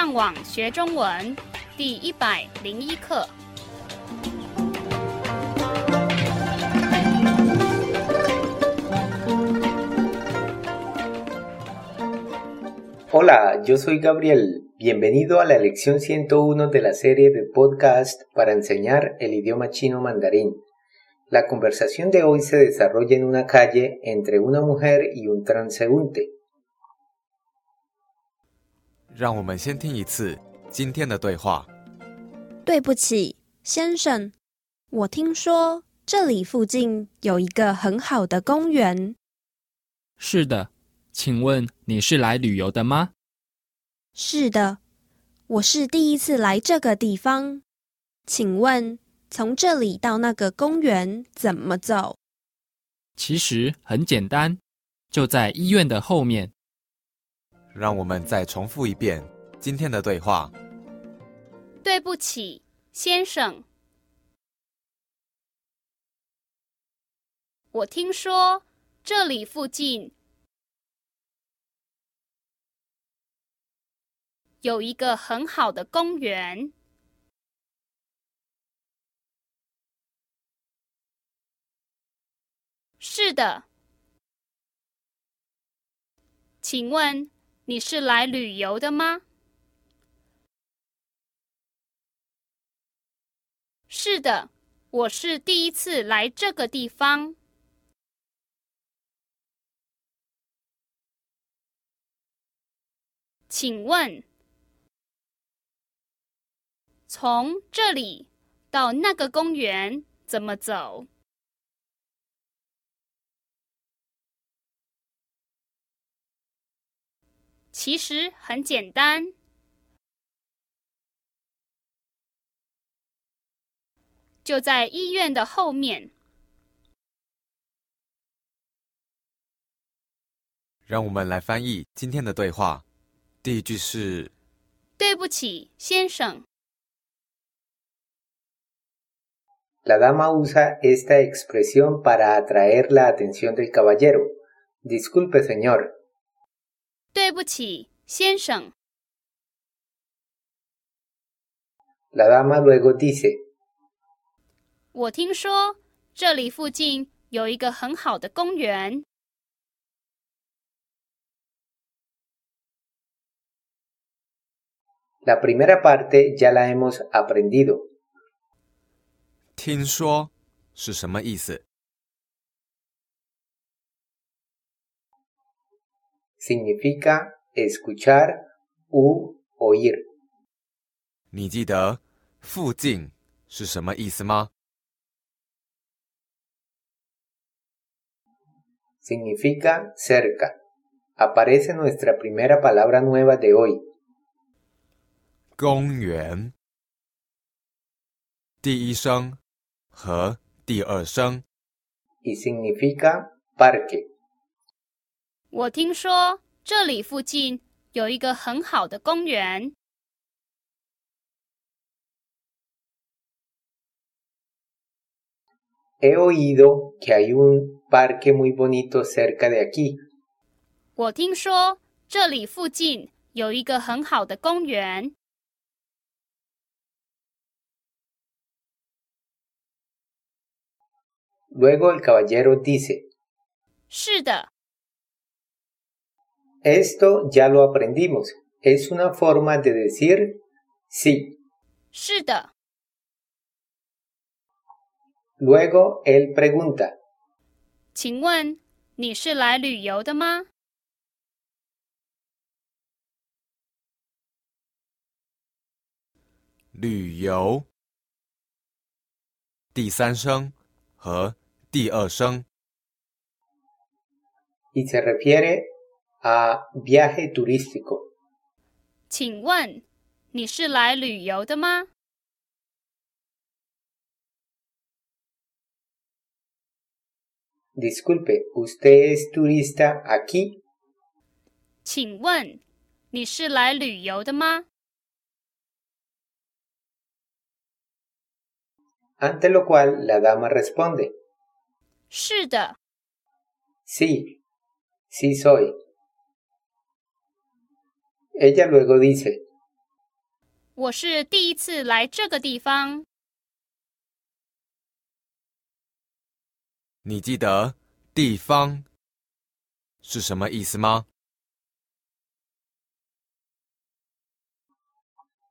上网学中文第一百零一课。Hola, yo soy Gabriel. Bienvenido a la lección 101 de la serie de podcast para enseñar el idioma chino mandarín. La conversación de hoy se desarrolla en una calle entre una mujer y un transeúnte. 让我们先听一次今天的对话。对不起，先生，我听说这里附近有一个很好的公园。是的，请问你是来旅游的吗？是的，我是第一次来这个地方。请问从这里到那个公园怎么走？其实很简单，就在医院的后面。让我们再重复一遍今天的对话。对不起，先生，我听说这里附近有一个很好的公园。是的，请问你是来旅游的吗？是的，我是第一次来这个地方。请问，从这里到那个公园怎么走？其实很简单，就在医院的后面。让我们来翻译今天的对话。第一句是：对不起，先生。La dama usa esta expresión para atraer la atención del caballero. Disculpe, señor. 对不起，先生。La dama luego dice, 我听说这里附近有一个很好的公园。la primera parte ya la hemos aprendido. 听说是什么意思？Significa escuchar u oír. 你记得“附近”是什么意思吗？ Significa cerca. Aparece nuestra primera palabra nueva de hoy. 公园，第一声和第二声。 y significa parque. 我听说这里附近有一个很好的公园。He oído que hay un parque muy bonito cerca de aquí. 我听说这里附近有一个很好的公园。Luego el caballero dice, 是的，esto ya lo aprendimos. Es una forma de decir sí. 是的。 Luego él pregunta, 请问你是来旅游的吗？ 旅游，第三声和第二声。 y se refiere a viaje turístico. 请问你是来旅游的吗？ Disculpe, ¿usted es turista aquí? 请问你是来旅游的吗？ Ante lo cual la dama responde, 是的， sí, sí soy. Ella luego dice,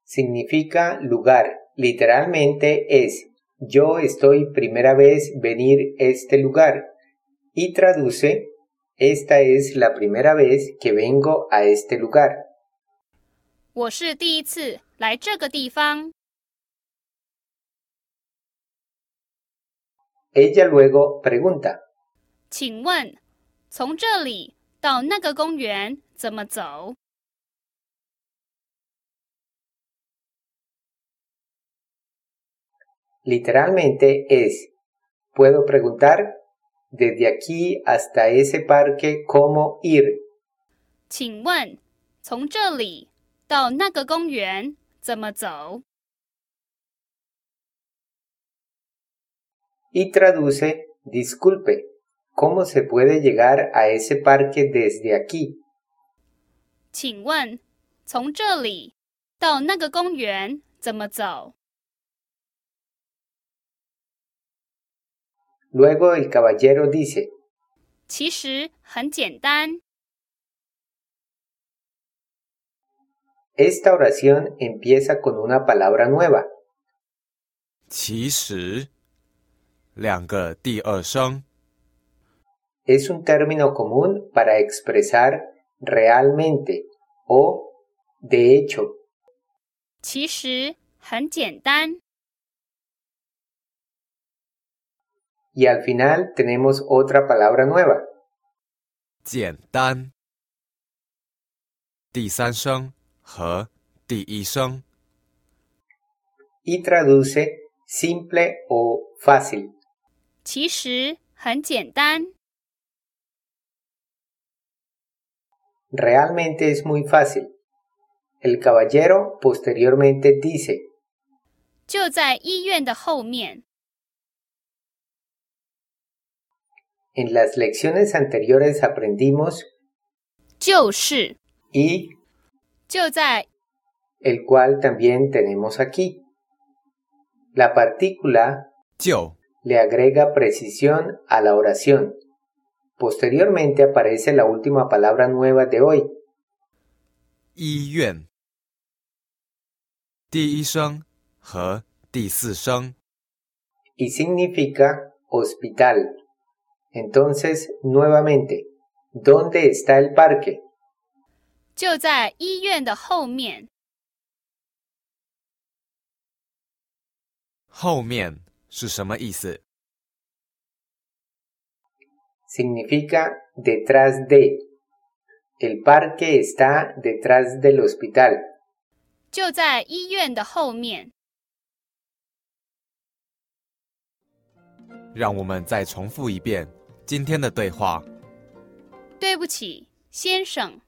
Significa lugar. Literalmente es yo estoy primera vez venir este lugar y traduce esta es la primera vez que vengo a este lugar. 我是第一次来这个地方。Ella luego pregunta, 请问，从这里到那个公园怎么走？literalmente es, puedo preguntar desde aquí hasta ese parque cómo ir. 请问，从这里到那个公园怎么走？ Y traduce, disculpe, ¿cómo se puede llegar a ese parque desde aquí? 请问，从这里到那个公园怎么走？ Luego el caballero dice, 其实很简单。 esta oración empieza con una palabra nueva. 其实，两个第二声， Es un término común para expresar realmente o de hecho. 其实很简单。 Y al final tenemos otra palabra nueva. 简单。第三声 和第一声， Y traduce simple o fácil. 其实很简单。 Realmente es muy fácil. El caballero posteriormente dice, 就在医院的后面。 en las lecciones anteriores aprendimos 就是， y 就在 el cual también tenemos aquí. La partícula le agrega precisión a la oración. Posteriormente aparece la última palabra nueva de hoy. Y significa hospital. Entonces, nuevamente, ¿dónde está el parque? 就在医院的后面。后面是什么意思？Significa detrás de. El parque está detrás del hospital. 就在医院的后面。让我们再重复一遍今天的对话。对不起，先生。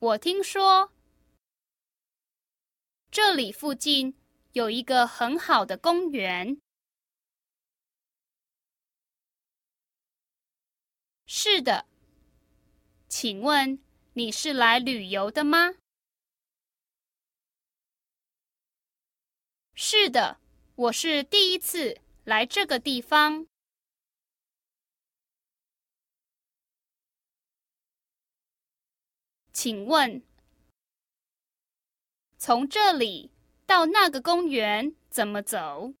我听说这里附近有一个很好的公园。是的，请问你是来旅游的吗？是的，我是第一次来这个地方。请问，从这里到那个公园怎么走？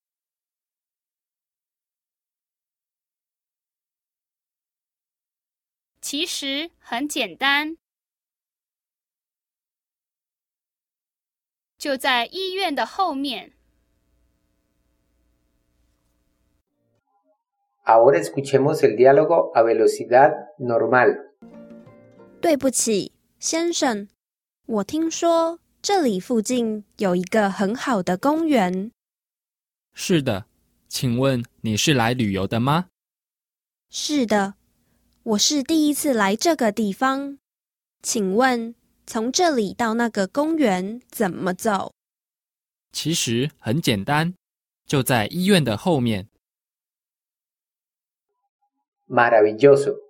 其实很简单，就在医院的后面。Ahora escuchemos el diálogo a velocidad normal. 对不起，先生，我听说这里附近有一个很好的公园。是的，请问你是来旅游的吗？是的，我是第一次来这个地方。请问从这里到那个公园怎么走？其实很简单，就在医院的后面。Maravilloso.